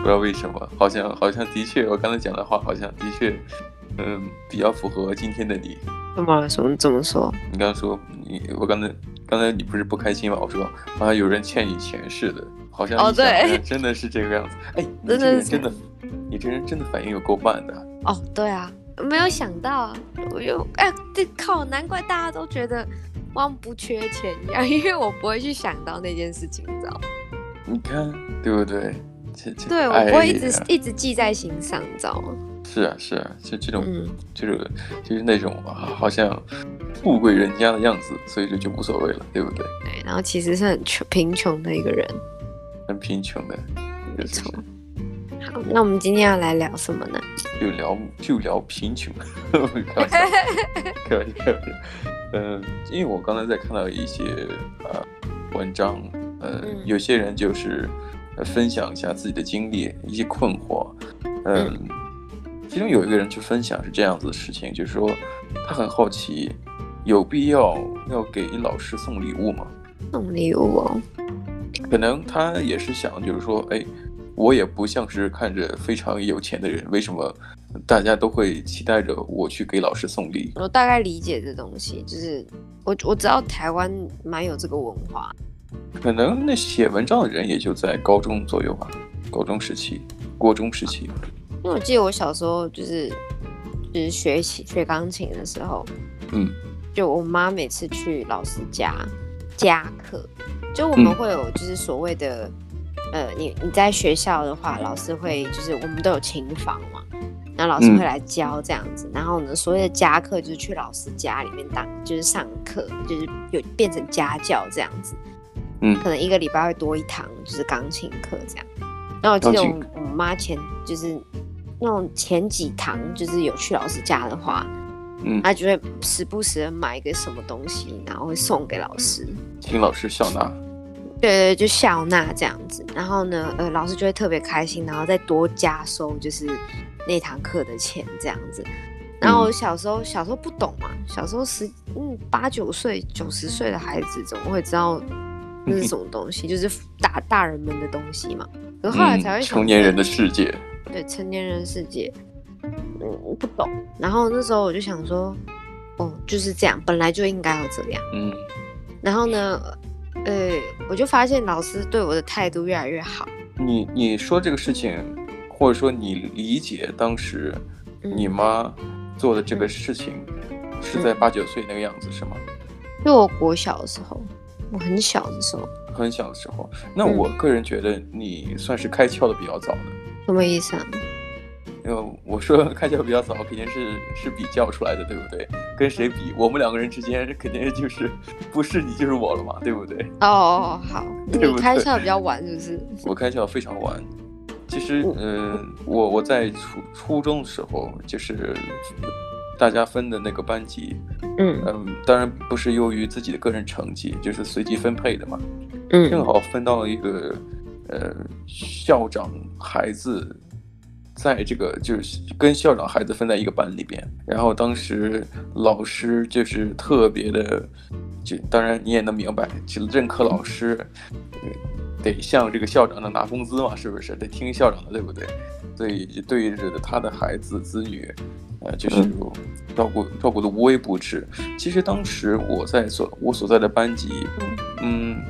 不知道为什么，好像好像的确，我刚才讲的话好像的确，嗯，比较符合今天的你。怎么怎么怎么说？你刚才说你，我刚才刚才你不是不开心吗？我说好像有人欠你钱似的，好像哦对，真的是这个样子。哎，你这人真的，你这人真的反应有够慢的。哦，对啊，没有想到啊，我又哎，这靠，难怪大家都觉得汪不缺钱一样，因为我不会去想到那件事情，你知道吗？你看对不对？对，我不会一直一直记在心上，你知道吗？是啊，是啊，就这种，嗯、就是就是那种啊，好像富贵人家的样子，所以这就无所谓了，对不对？对，然后其实是很穷贫穷的一个人，很贫穷的，没错。好，那我们今天要来聊什么呢？就聊就聊贫穷，开玩笑，开玩笑，嗯，因为我刚才在看到一些呃文章，呃、嗯，有些人就是分享一下自己的经历，一些困惑，嗯。嗯其中有一个人去分享是这样子的事情，就是说他很好奇，有必要要给老师送礼物吗？送礼物哦，可能他也是想，就是说，哎，我也不像是看着非常有钱的人，为什么大家都会期待着我去给老师送礼？我大概理解这东西，就是我我知道台湾蛮有这个文化，可能那写文章的人也就在高中左右吧，高中时期、国中时期。因为我记得我小时候就是就是学习学钢琴的时候，嗯，就我妈每次去老师家加课，就我们会有就是所谓的，嗯、呃，你你在学校的话，老师会就是我们都有琴房嘛，然后老师会来教这样子，嗯、然后呢，所谓的家课就是去老师家里面当就是上课，就是有变成家教这样子，嗯，可能一个礼拜会多一堂就是钢琴课这样，然后我记得我我妈前就是。那种前几堂就是有去老师家的话，嗯，她就会时不时的买一个什么东西，然后会送给老师，请老师笑纳。对对，就笑纳这样子。然后呢，呃，老师就会特别开心，然后再多加收就是那堂课的钱这样子。然后我小时候、嗯、小时候不懂嘛，小时候十嗯八九岁九十岁的孩子怎么会知道那是 什么东西？就是大大人们的东西嘛。可是后来才会、嗯、成年人的世界。对成年人世界，嗯，我不懂。然后那时候我就想说，哦，就是这样，本来就应该要这样。嗯。然后呢，呃，我就发现老师对我的态度越来越好。你你说这个事情，或者说你理解当时你妈做的这个事情，是在八九岁那个样子，嗯，是吗？就我国小的时候，我很小的时候。很小的时候，那我个人觉得你算是开窍的比较早的。什么意思啊？因为我说开窍比较早，肯定是是比较出来的，对不对？跟谁比？我们两个人之间肯定就是不是你就是我了嘛，对不对？哦，好，你开窍比较晚，是不是？我开窍非常晚。其实，嗯、呃，我我在初初中的时候，就是大家分的那个班级，嗯嗯，当然不是由于自己的个人成绩，就是随机分配的嘛，嗯，正好分到了一个。呃，校长孩子在这个就是跟校长孩子分在一个班里边，然后当时老师就是特别的，就当然你也能明白，就任课老师得向这个校长的拿工资嘛，是不是得听校长的，对不对？所以就对着他的孩子子女，呃，就是照顾照顾的无微不至。其实当时我在所我所在的班级，嗯。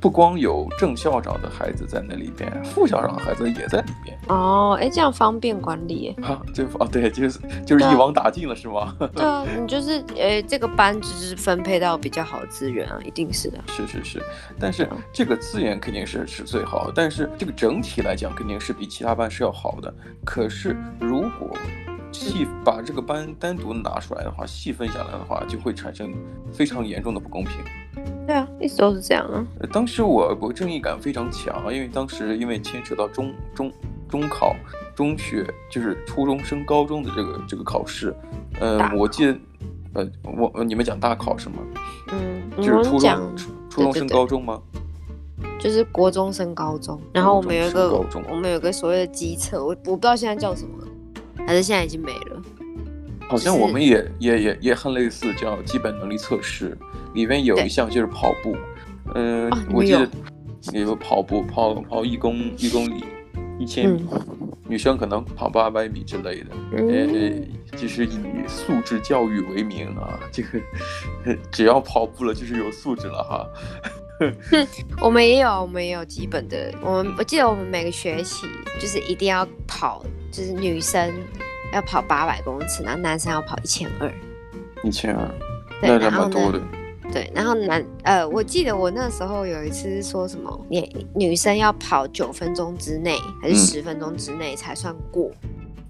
不光有正校长的孩子在那里边，副校长的孩子也在里边。哦，哎，这样方便管理。啊，就哦，对，就是就是一网打尽了，是吗？对啊，你就是呃，这个班只是分配到比较好的资源啊，一定是的。是是是，但是这个资源肯定是是最好的，但是这个整体来讲肯定是比其他班是要好的。可是如果细把这个班单独拿出来的话，细分下来的话，就会产生非常严重的不公平。对啊，一直都是这样啊。当时我我正义感非常强，因为当时因为牵扯到中中中考、中学，就是初中升高中的这个这个考试。嗯、呃，我记得，呃，我你们讲大考是吗？嗯，就是初中初初中升高中吗？对对对，就是国中升高中，然后我们有一个我们有个所谓的机测，我我不知道现在叫什么，还是现在已经没了。好像我们也、就是、也也也很类似，叫基本能力测试。里面有一项就是跑步，嗯、我记得有跑步，跑跑一公一公里，一千米，嗯、女生可能跑八百米之类的。嗯、呃，就是以素质教育为名啊，这个 只要跑步了就是有素质了哈。我们也有，我们也有基本的。我们我记得我们每个学期就是一定要跑，就是女生要跑八百公尺，然后男生要跑一千二。一千二，那还蛮多的。对，然后男呃，我记得我那时候有一次是说什么，女女生要跑九分钟之内还是十分钟之内才算过。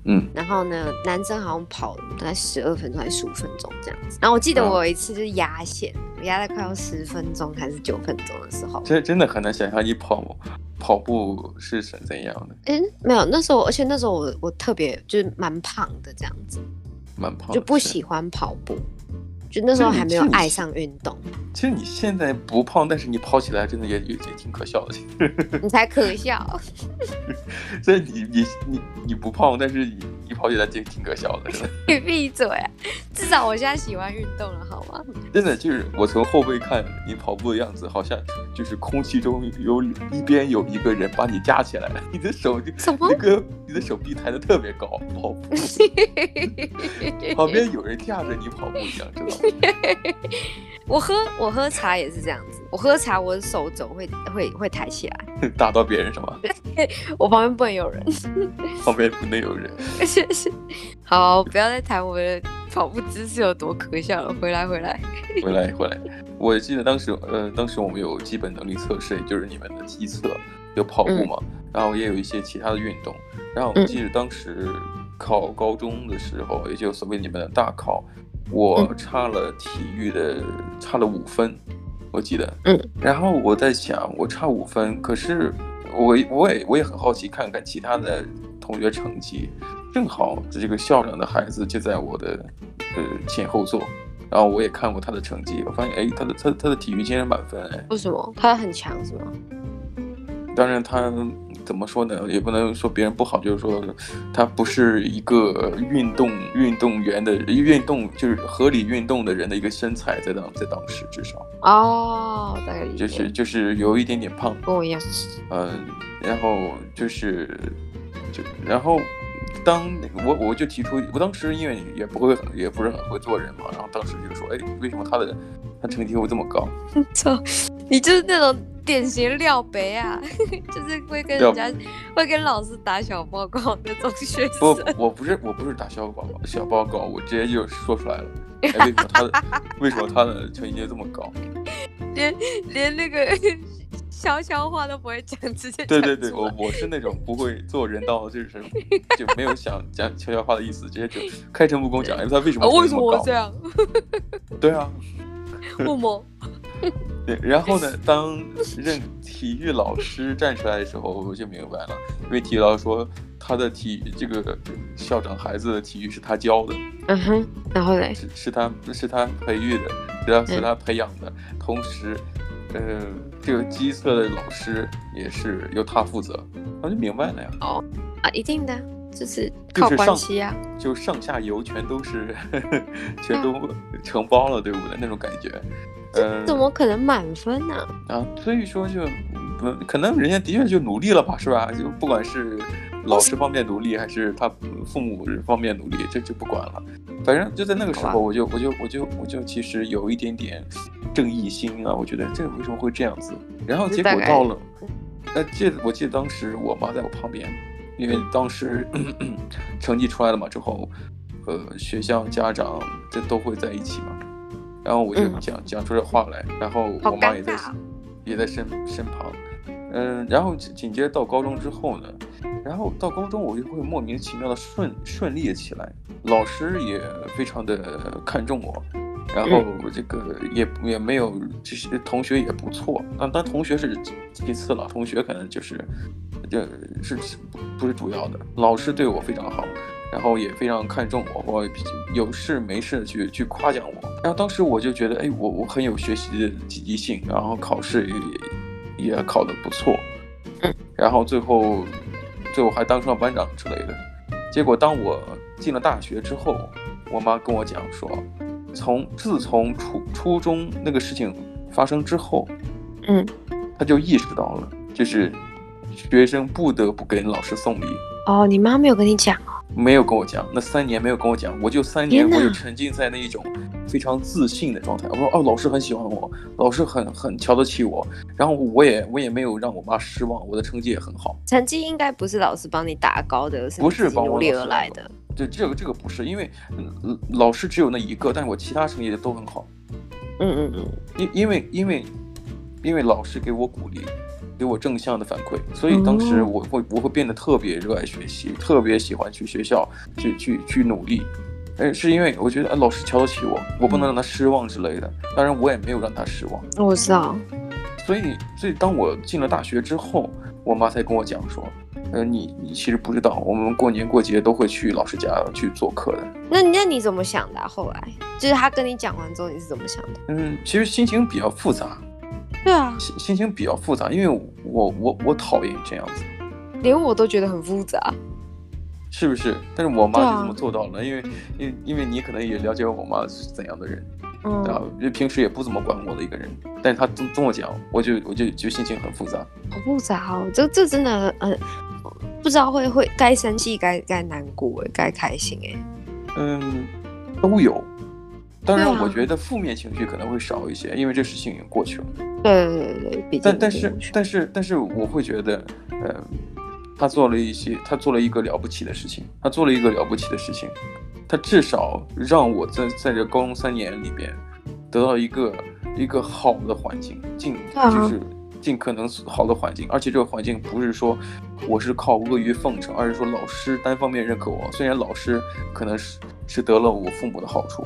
嗯，然后呢，男生好像跑大概十二分钟还是十五分钟这样子。然后我记得我有一次就是压线，我压在快要十分钟还是九分钟的时候。这真的很难想象你跑跑步是怎怎样的。嗯，没有，那时候而且那时候我我特别就是蛮胖的这样子，蛮胖，就不喜欢跑步。就那时候还没有爱上运动。其实你现在不胖，但是你跑起来真的也也也挺可笑的。你才可笑。所以你你你你不胖，但是你你跑起来就挺可笑的？你闭嘴啊！至少我现在喜欢运动了，好吗？真的就是我从后背看你跑步的样子，好像就是空气中有一边有一个人把你夹起来了，你的手就什么？那个你的手臂抬得特别高，跑步。旁边有人架着你跑步一样，知道吗？我喝我喝茶也是这样子，我喝茶我的手肘会会会抬起来，打到别人是吗？我旁边不能有人，旁边不能有人。好，不要再谈我的跑步姿势有多可笑了。回来回来回来回来，我记得当时呃，当时我们有基本能力测试，也就是你们的基测，有跑步嘛，嗯、然后也有一些其他的运动。然后我记得当时考高中的时候，也就所谓你们的大考。我差了体育的，差了五分，我记得。嗯。然后我在想，我差五分，可是我我也我也很好奇，看看其他的同学成绩。正好这个校长的孩子就在我的呃前后座，然后我也看过他的成绩，我发现哎，他的他他的体育竟然满分哎。为什么？他很强是吗？当然他。怎么说呢？也不能说别人不好，就是说他不是一个运动运动员的运动，就是合理运动的人的一个身材，在当在当时至少哦，大概就是就是有一点点胖，跟我一样。嗯，然后就是就然后当我我就提出，我当时因为也不会很也不是很会做人嘛，然后当时就说，哎，为什么他的他成绩会这么高？操，你就是那种。典型廖北啊，就是会跟人家会跟老师打小报告那种学生。不，我不是，我不是打小报告，小报告我直接就说出来了。哎，为什么他的 为什么他的成绩这么高？连连那个 悄悄话都不会讲，直接对对对，我我是那种不会做人道，就是就没有想讲悄悄话的意思，直接就开诚布公讲，因为，他为什么这么高？为什么我这样？对啊，为什么？对，然后呢，当任体育老师站出来的时候，我就明白了，因为体育老师说他的体育这个校长孩子的体育是他教的，嗯哼，然后嘞，是是他是他培育的，是他是他培养的，嗯、同时，呃，这个基测的老师也是由他负责，我就明白了呀。哦啊，一定的，就是靠关系啊，就上下游全都是，呵 呵全都承包了，对不对？那种感觉。这怎么可能满分呢？啊？啊，所以说就，不可能人家的确就努力了吧，是吧？就不管是老师方面努力，还是他父母方面努力，这就不管了。反正就在那个时候，我就我就我就我就其实有一点点正义心啊，我觉得这为什么会这样子？然后结果到了，呃记得我记得当时我妈在我旁边，因为当时成绩出来了嘛，之后，呃，学校家长这都会在一起嘛。然后我就讲、嗯、讲出这话来，然后我妈也在也在身身旁，嗯，然后紧接着到高中之后呢，然后到高中我就会莫名其妙的顺顺利了起来，老师也非常的看重我，然后这个也、嗯、也没有，这些同学也不错，但但同学是其次了，同学可能就是，就是不是主要的，老师对我非常好。然后也非常看重我，我有事没事去去夸奖我。然后当时我就觉得，哎，我我很有学习的积极性，然后考试也也考得不错。然后最后最后还当上了班长之类的。结果当我进了大学之后，我妈跟我讲说，从自从初初中那个事情发生之后，嗯，她就意识到了，就是学生不得不给老师送礼。哦，你妈没有跟你讲哦？没有跟我讲，那三年没有跟我讲，我就三年我就沉浸在那一种非常自信的状态。我说哦，老师很喜欢我，老师很很瞧得起我，然后我也我也没有让我妈失望，我的成绩也很好。成绩应该不是老师帮你打高的，不是帮我你自己努力而来的。对，这个这个不是，因为嗯老师只有那一个，但是我其他成绩都很好。嗯嗯嗯，因因为因为因为老师给我鼓励，给我正向的反馈，所以当时我会我会变得特别热爱学习，特别喜欢去学校去去去努力。哎，是因为我觉得哎老师瞧得起我，我不能让他失望之类的。当然我也没有让他失望。我知道。所以所以当我进了大学之后，我妈才跟我讲说，呃，你你其实不知道，我们过年过节都会去老师家去做客的。那那你怎么想的啊？后来就是他跟你讲完之后，你是怎么想的？嗯，其实心情比较复杂。对啊，心心情比较复杂，因为我我我讨厌这样子，连我都觉得很复杂，是不是？但是我妈就这么做到了，因为因为因为你可能也了解我妈是怎样的人，嗯，啊，因为平时也不怎么管我的一个人，但是她这这么讲，我就我就就心情很复杂。好复杂哦，这这真的呃，不知道会会该生气该该难过哎，该开心哎，嗯，都有。当然，我觉得负面情绪可能会少一些，因为这事情已经过去了。对对对对，但但是但是但是我会觉得，呃，他做了一些，他做了一个了不起的事情，他做了一个了不起的事情，他至少让我在在这高中三年里边得到一个一个好的环境，尽啊就是尽可能好的环境，而且这个环境不是说我是靠阿谀奉承，而是说老师单方面认可我，虽然老师可能是是得了我父母的好处。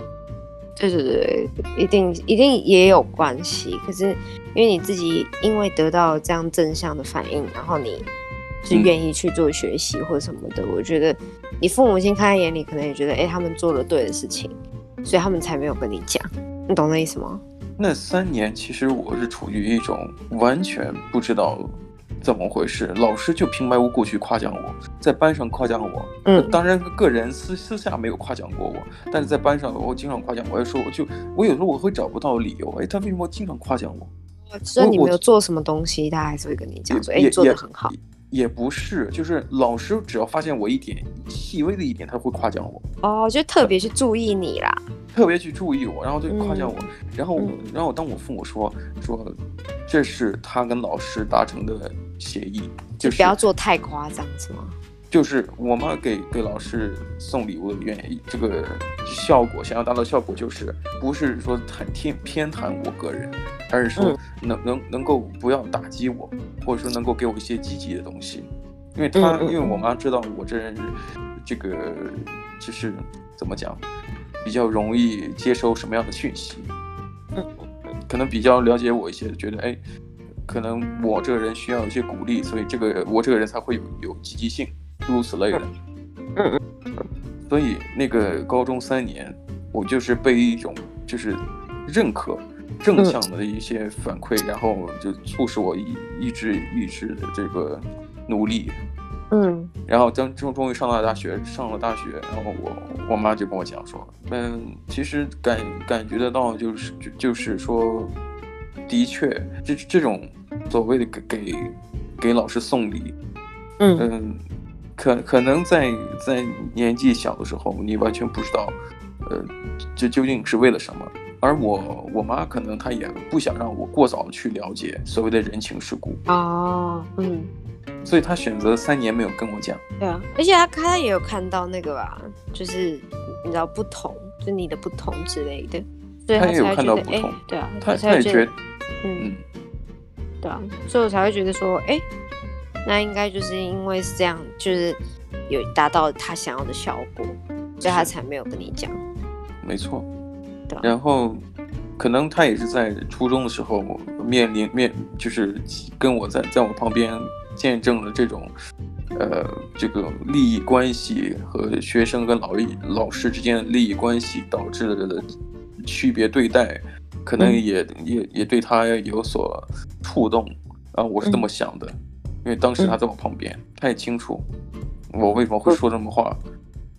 对对对，一定一定也有关系。可是因为你自己因为得到这样正向的反应，然后你是愿意去做学习或什么的，我觉得你父母亲看在眼里，可能也觉得哎，他们做了对的事情，所以他们才没有跟你讲。你懂那意思吗？那三年其实我是处于一种完全不知道怎么回事，老师就平白无故去夸奖我，在班上夸奖我。嗯，当然个人私私下没有夸奖过我，但是在班上我经常夸奖我，也说我就我有时候我会找不到理由，哎，他为什么经常夸奖我？虽然你没有做什么东西，他还是会跟你讲说，哎，你做的很好。也不是，就是老师只要发现我一点细微的一点，他会夸奖我。哦，就特别去注意你啦，特别去注意我，然后就夸奖我，嗯、然后、嗯、然后当我父母说说这是他跟老师达成的协议，就是、就不要做太夸张，是吗？就是我妈给给老师送礼物的原因，这个效果想要达到效果，就是不是说谈偏偏袒我个人，而是说能、嗯、能能够不要打击我，或者说能够给我一些积极的东西，因为他、嗯、因为我妈知道我这人这个就是怎么讲，比较容易接收什么样的讯息，嗯，可能比较了解我一些，觉得哎，可能我这个人需要一些鼓励，所以这个我这个人才会有有积极性。诸如此类的，嗯嗯，所以那个高中三年，我就是被一种就是认可、正向的一些反馈，然后就促使我一一直一直的这个努力，嗯，然后当终终于上了大学，上了大学，然后我我妈就跟我讲说，嗯，其实感感觉得到就是就就是说，的确这这种所谓的给给给老师送礼，嗯。嗯可可能在在年纪小的时候，你完全不知道，呃，这究竟是为了什么。而我我妈可能她也不想让我过早的去了解所谓的人情世故。哦，嗯，所以她选择三年没有跟我讲。对啊，而且她她也有看到那个吧，就是你知道不同，就你的不同之类的。所以她也有看到不同。对啊，她她也觉得，嗯，嗯对啊，所以我才会觉得说，哎。那应该就是因为是这样，就是有达到他想要的效果，所以他才没有跟你讲。没错，对。然后，可能他也是在初中的时候面临面，就是跟我在在我旁边见证了这种，呃，这个利益关系和学生跟老师老师之间的利益关系导致的区别对待，可能也、嗯、也也对他有所触动啊，我是这么想的。嗯因为当时他在我旁边，嗯、他也清楚我为什么会说这么话，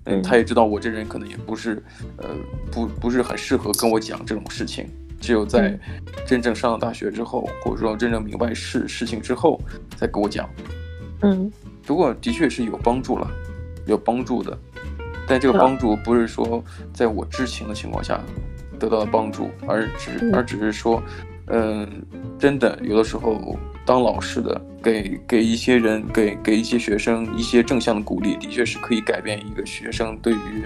嗯，他也知道我这人可能也不是，呃，不不是很适合跟我讲这种事情，只有在真正上了大学之后，或者说真正明白事事情之后，再跟我讲。嗯，不过的确是有帮助了，有帮助的。但这个帮助不是说在我知情的情况下得到的帮助，而只而只是说，嗯、呃，真的有的时候当老师的给给一些人给给一些学生一些正向的鼓励，的确是可以改变一个学生对于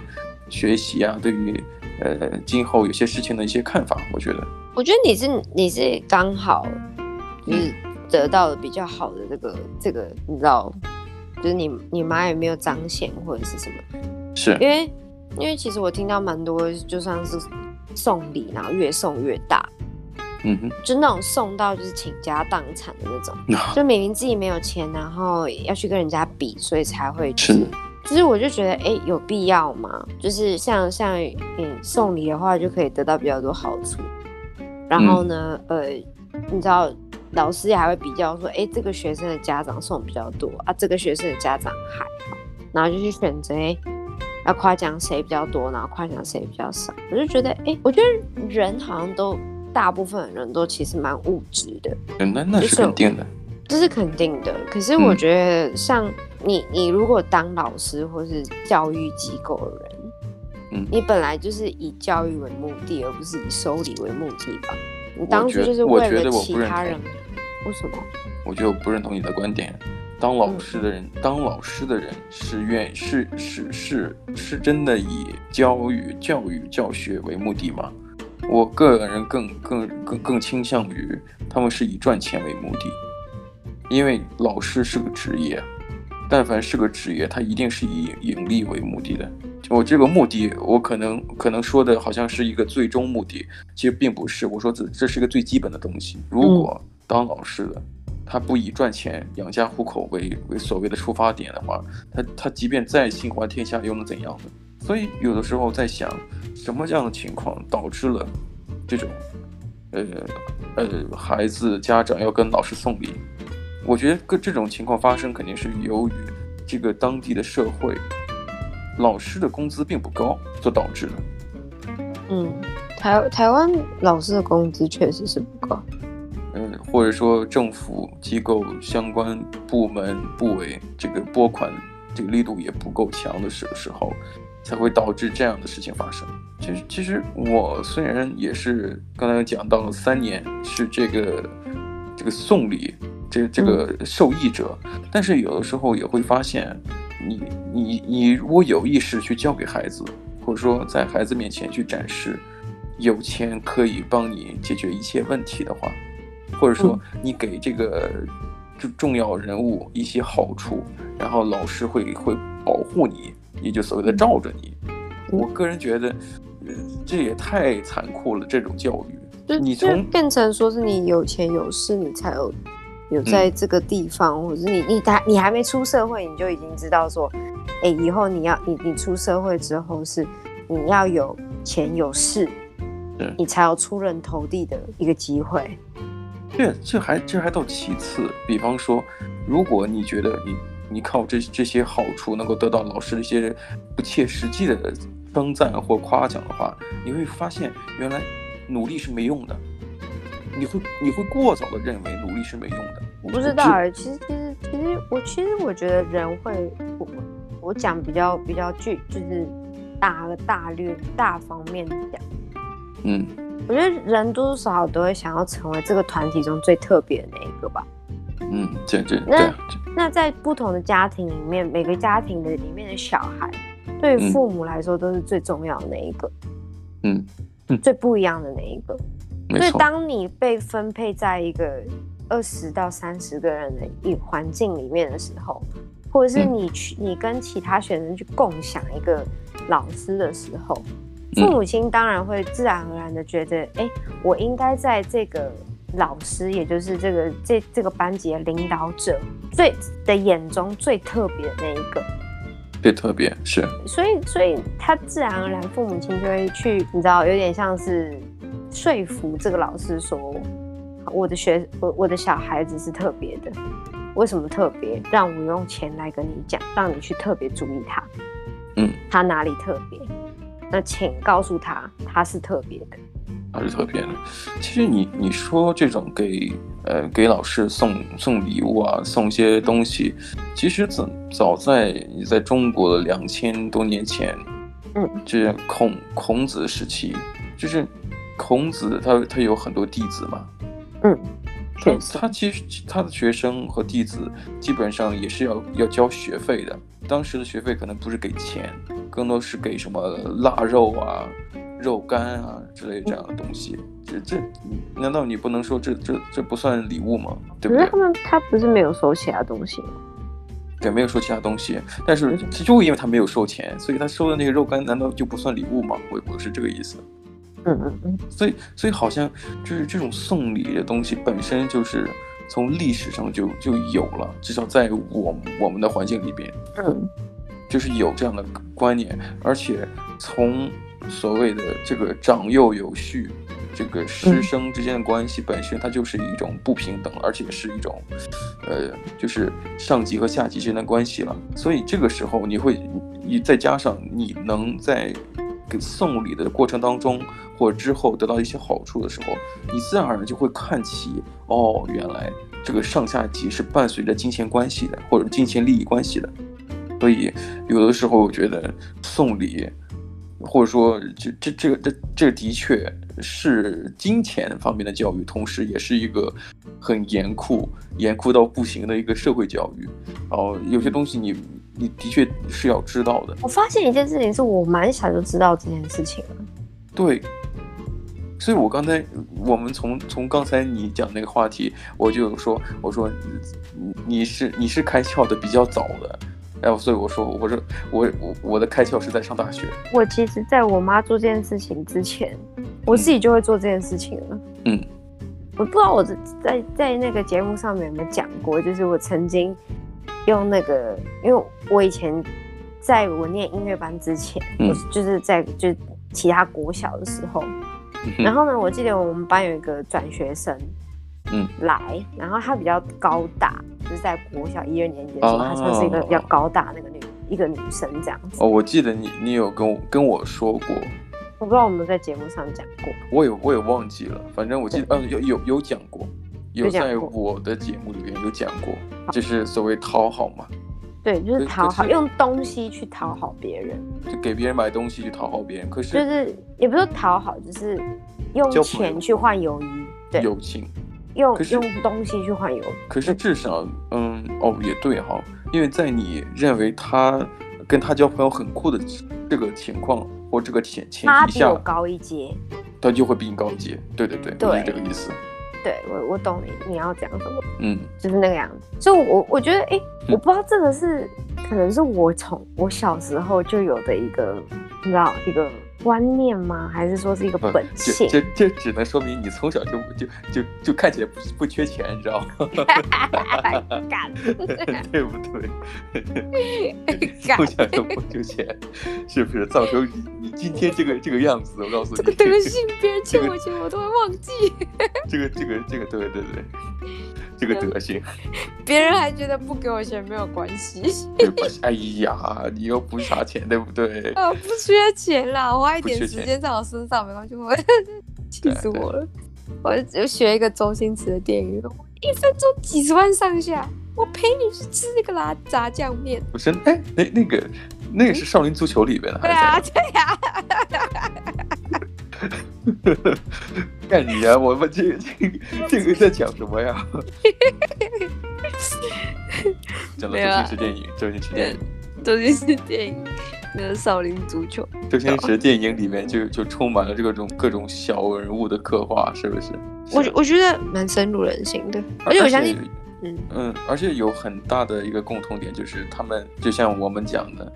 学习啊，对于呃今后有些事情的一些看法。我觉得，我觉得你是你是刚好就是得到了比较好的这个、嗯、这个，你知道，就是你你妈也没有彰显或者是什么。是因为，因为其实我听到蛮多，就算是送礼，然后越送越大，嗯哼，就那种送到就是倾家荡产的那种，就明明自己没有钱，然后要去跟人家比，所以才会去。是，其实我就觉得，哎，有必要吗？就是像像你送礼的话，就可以得到比较多好处。然后呢，嗯、呃，你知道，老师也还会比较说，哎，这个学生的家长送比较多啊，这个学生的家长还好，然后就去选择，哎。要夸奖谁比较多，然后夸奖谁比较少，我就觉得，哎，我觉得人好像都大部分人都其实蛮物质的，那那是肯定的，这是肯定的。可是我觉得，像你，嗯、你如果当老师或是教育机构的人，嗯，你本来就是以教育为目的，而不是以收礼为目的吧？你当初就是为了其他人，为什么？我觉得我不认同你的观点。当老师的人，嗯、当老师的人是愿是是是是真的以教育教育教学为目的吗？我个人更更更更倾向于他们是以赚钱为目的，因为老师是个职业，但凡是个职业，他一定是以盈利为目的的。我这个目的，我可能可能说的好像是一个最终目的，其实并不是。我说这这是一个最基本的东西。如果当老师的。他不以赚钱养家糊口为为所谓的出发点的话，他他即便再心怀天下又能怎样呢？所以有的时候在想，什么样的情况导致了这种，呃呃孩子家长要跟老师送礼？我觉得跟这种情况发生，肯定是由于这个当地的社会老师的工资并不高所导致的。嗯，台台湾老师的工资确实是不高。嗯，或者说政府机构相关部门部委这个拨款这个力度也不够强的时时候，才会导致这样的事情发生。其实，其实我虽然也是刚才讲到了三年是这个这个送礼这这个受益者，但是有的时候也会发现你，你你你如果有意识去教给孩子，或者说在孩子面前去展示有钱可以帮你解决一切问题的话。或者说你给这个重重要人物一些好处，然后老师会会保护你，也就所谓的罩着你。我个人觉得，这也太残酷了。这种教育，你从变成说是你有钱有势，你才有有在这个地方，或者是你你他你还没出社会，你就已经知道说，哎，以后你要你你出社会之后是你要有钱有势，你才有出人头地的一个机会。这这还这还到其次，比方说，如果你觉得你你靠这这些好处能够得到老师的一些不切实际的称赞或夸奖的话，你会发现原来努力是没用的，你会你会过早的认为努力是没用的。我不知道，其实其实其实我其实我觉得人会我我讲比较比较具就是大个大略大方面讲，嗯。我觉得人多多少少都会想要成为这个团体中最特别的那一个吧。嗯，对对。那那在不同的家庭里面，每个家庭的里面的小孩，对父母来说都是最重要的那一个。嗯。嗯。最不一样的那一个。所以当你被分配在一个二十到三十个人的一环境里面的时候，或者是你去、嗯、你跟其他学生去共享一个老师的时候。父母亲当然会自然而然的觉得，哎、嗯，我应该在这个老师，也就是这个这这个班级的领导者最的眼中最特别的那一个，最特别是，所以所以他自然而然父母亲就会去，你知道，有点像是说服这个老师说，我的学我我的小孩子是特别的，为什么特别？让我用钱来跟你讲，让你去特别注意他，嗯，他哪里特别？那请告诉他，他是特别的。还是特别的。其实你你说这种给呃给老师送送礼物啊，送一些东西，其实早早在你在中国的两千多年前，嗯，就是孔孔子时期，就是孔子他他有很多弟子嘛，嗯，他他其实他的学生和弟子基本上也是要要交学费的。当时的学费可能不是给钱，更多是给什么腊肉啊、肉干啊之类这样的东西。这这，难道你不能说这这这不算礼物吗？对不对？可是他们他不是没有收其他东西吗？对，没有收其他东西，但是就因为他没有收钱，所以他收的那个肉干难道就不算礼物吗？我我是这个意思。嗯嗯嗯。所以所以好像就是这种送礼的东西本身就是。从历史上就就有了，至少在我我们的环境里边，嗯，就是有这样的观念，而且从所谓的这个长幼有序，这个师生之间的关系本身，它就是一种不平等，而且是一种，呃，就是上级和下级之间的关系了。所以这个时候，你会，你再加上你能在给送礼的过程当中。或者之后得到一些好处的时候，你自然而然就会看齐哦，原来这个上下级是伴随着金钱关系的，或者金钱利益关系的。所以有的时候我觉得送礼，或者说这这这个这这的确是金钱方面的教育，同时也是一个很严酷、严酷到不行的一个社会教育。哦，有些东西你你的确是要知道的。我发现一件事情，是我蛮小就知道这件事情了。对。所以，我刚才我们从从刚才你讲那个话题，我就说，我说你是你是开窍的比较早的，然后所以我说，我说我我我的开窍是在上大学。我其实在我妈做这件事情之前，我自己就会做这件事情了。嗯，我不知道我在在在那个节目上面有没有讲过，就是我曾经用那个，因为我以前在我念音乐班之前，嗯，我就是在就其他国小的时候。然后呢，我记得我们班有一个转学生，嗯，来，然后他比较高大，就是在国小一二年级的时候，她、哦、算是一个比较高大那个女一个女生这样子。哦，我记得你你有跟我跟我说过，我不知道我们在节目上讲过，我有我也忘记了，反正我记得，嗯，有有有讲过，有在我的节目里面有讲过，就是所谓讨好嘛。对，就是讨好，用东西去讨好别人，就给别人买东西去讨好别人。可是就是也不是讨好，就是用钱去换友谊，对，友情，用用东西去换油。可是至少，嗯，哦，也对哈，因为在你认为他跟他交朋友很酷的这个情况或这个前前提下，他比我高一阶，他就会比你高一阶。对对对，对，是这个意思。对我，我懂你，你要讲什么？嗯，就是那个样子。所以我，我我觉得，哎，我不知道这个是，可能是我从我小时候就有的一个，你知道，一个观念吗？还是说是一个本性？这这只能说明你从小就就就就看起来不不缺钱，你知道吗？对不对？从小就不缺钱，是不是造成你你今天这个这个样子？我告诉你，这个德性，别人欠我钱我都会忘记。这个这个这个对对对，这个德行，别人还觉得不给我钱没有关系。哎呀，你又不差钱，对不对？啊，不缺钱啦，花一点时间在我身上没关系。我 气死我了！我就学一个周星驰的电影，一分钟几十万上下，我陪你去吃那个辣炸酱面。我真哎，那那个那个是少林足球里边的，对啊，对呀。干你呀！我们这个这个这个在讲什么呀？讲的周星驰电影，周星驰电影，周星驰电影，那个少林足球。周星驰电影里面就就充满了这种各种小人物的刻画，是不是？我我觉得蛮深入人心的，而且我相信。嗯嗯，而且有很大的一个共同点，就是他们就像我们讲的，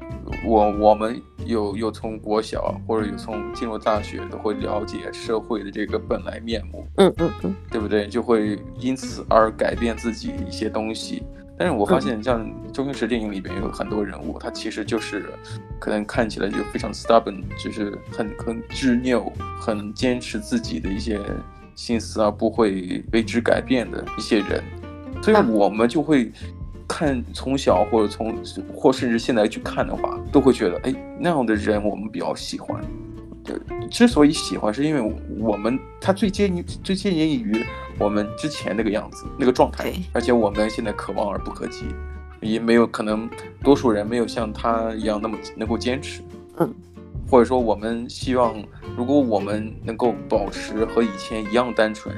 我我们有有从国小或者有从进入大学都会了解社会的这个本来面目，嗯嗯嗯，对不对？就会因此而改变自己一些东西。但是我发现，像周星驰电影里边有很多人物，他其实就是可能看起来就非常 stubborn，就是很很执拗、很坚持自己的一些心思啊不会为之改变的一些人。所以我们就会看从小或者从或甚至现在去看的话，都会觉得哎，那样的人我们比较喜欢。之所以喜欢，是因为我们他最接近最接近于我们之前那个样子那个状态，而且我们现在可望而不可及，也没有可能多数人没有像他一样那么能够坚持，嗯，或者说我们希望，如果我们能够保持和以前一样单纯，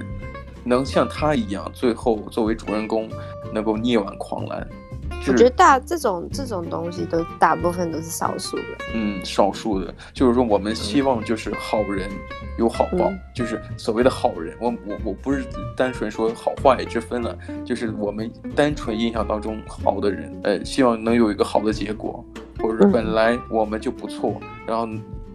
能像他一样，最后作为主人公能够力挽狂澜。我觉得大这种这种东西都大部分都是少数的，嗯，少数的，就是说我们希望就是好人有好报，嗯、就是所谓的好人，我我我不是单纯说好坏之分了，就是我们单纯印象当中好的人，呃，希望能有一个好的结果，或者本来我们就不错，嗯、然后。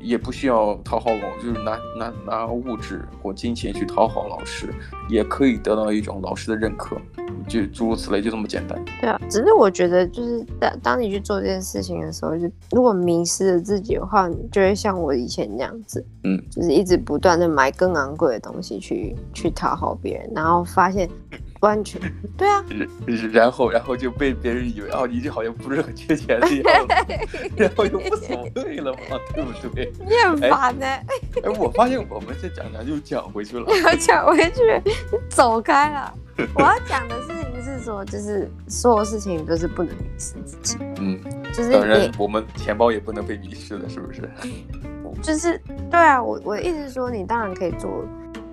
也不需要讨好老，就是拿拿拿物质或金钱去讨好老师，也可以得到一种老师的认可，就诸如此类，就这么简单。对啊，只是我觉得，就是当当你去做这件事情的时候，就如果迷失了自己的话，你就会像我以前那样子，嗯，就是一直不断的买更昂贵的东西去去讨好别人，然后发现。完全 对啊，然后然后就被别人以为哦，你这好像不是很缺钱的样子，然后就无所谓了嘛，对不对？你很烦呢。哎，我发现我们这讲讲就讲回去了，讲回去，走开了。我要讲的事情是说，就是所有事情都是不能迷失自己。嗯，就是当然我们钱包也不能被迷失了，是不是？就是对啊，我我的意思是说，你当然可以做。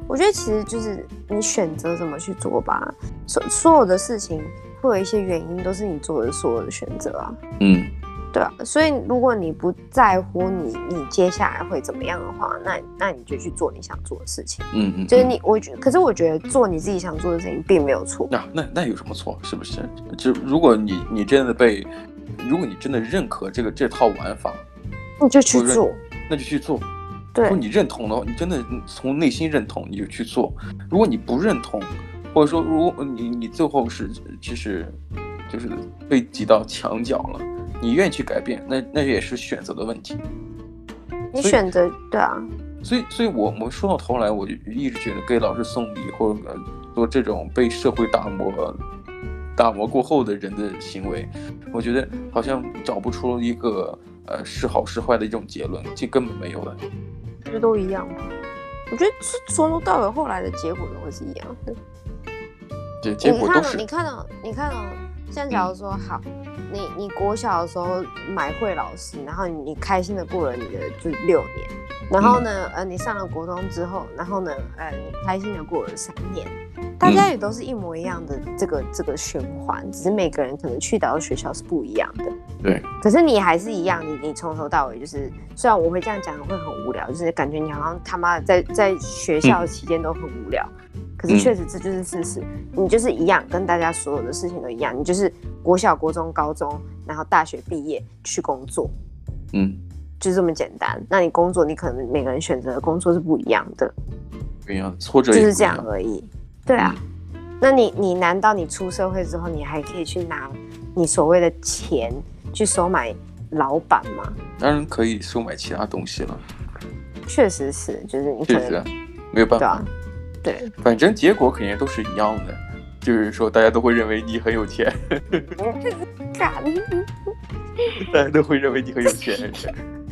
我觉得其实就是你选择怎么去做吧，所所有的事情会有一些原因，都是你做的所有的选择啊。嗯，对啊。所以如果你不在乎你你接下来会怎么样的话，那那你就去做你想做的事情。嗯嗯。就是你，我觉，可是我觉得做你自己想做的事情并没有错。那那那有什么错？是不是？就如果你你真的被，如果你真的认可这个这套玩法，你就去做，那就去做。对，如果你认同的话，你真的从内心认同，你就去做；如果你不认同，或者说如果你你最后是就是就是被挤到墙角了，你愿意去改变，那那也是选择的问题。你选择对啊，所以所以我我说到头来，我就一直觉得给老师送礼或者做这种被社会打磨打磨过后的人的行为，我觉得好像找不出一个呃是好是坏的一种结论，这根本没有的。不都一样吗？我觉得是从头到尾，后来的结果都会是一样的。结，结果都是。你看到，你看到，像假如说，好，你你国小的时候买会老师，然后你，你开心的过了你的就六年，然后呢，嗯、呃，你上了国中之后，然后呢，呃，你开心的过了三年。大家也都是一模一样的这个这个循环，只是每个人可能去到的学校是不一样的。对。可是你还是一样，你你从头到尾就是，虽然我会这样讲会很无聊，就是感觉你好像他妈在在学校期间都很无聊。嗯、可是确实这就是事实，你就是一样，跟大家所有的事情都一样，你就是国小、国中、高中，然后大学毕业去工作。嗯。就这么简单。那你工作，你可能每个人选择的工作是不一样的。不一样，挫折就是这样而已。对啊，那你你难道你出社会之后，你还可以去拿你所谓的钱去收买老板吗？当然可以收买其他东西了。确实是，就是你确实没有办法。对啊，对，反正结果肯定都是一样的，就是说大家都会认为你很有钱。敢？大家都会认为你很有钱，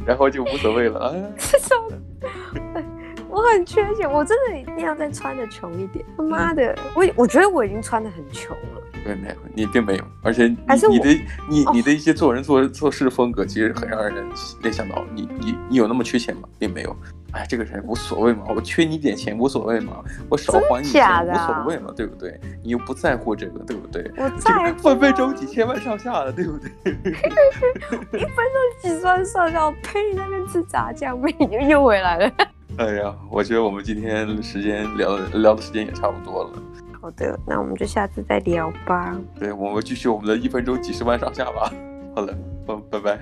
然后就无所谓了啊。我很缺钱，我真的一定要再穿的穷一点。他妈的，我我觉得我已经穿的很穷了。对，没有，你并没有，而且你你的你你的一些做人做做事的风格，其实很让人联想到你你你有那么缺钱吗？并没有。哎，这个人无所谓嘛，我缺你点钱无所谓嘛，我少还你钱无所谓嘛，对不对？你又不在乎这个，对不对？我在乎啊。分 分钟几千万上下的，对不对？一分钟几十万上下，我陪你那边吃炸酱面，你就又回来了。哎呀，我觉得我们今天时间聊聊的时间也差不多了。好的，那我们就下次再聊吧。对，我们继续我们的一分钟几十万上下吧。好了，拜，拜拜。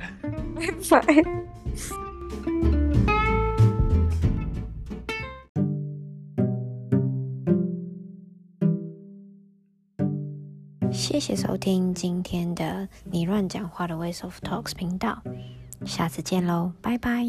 拜拜。谢谢收听今天的你乱讲话的 Ways of Talks 频道，下次见喽，拜拜。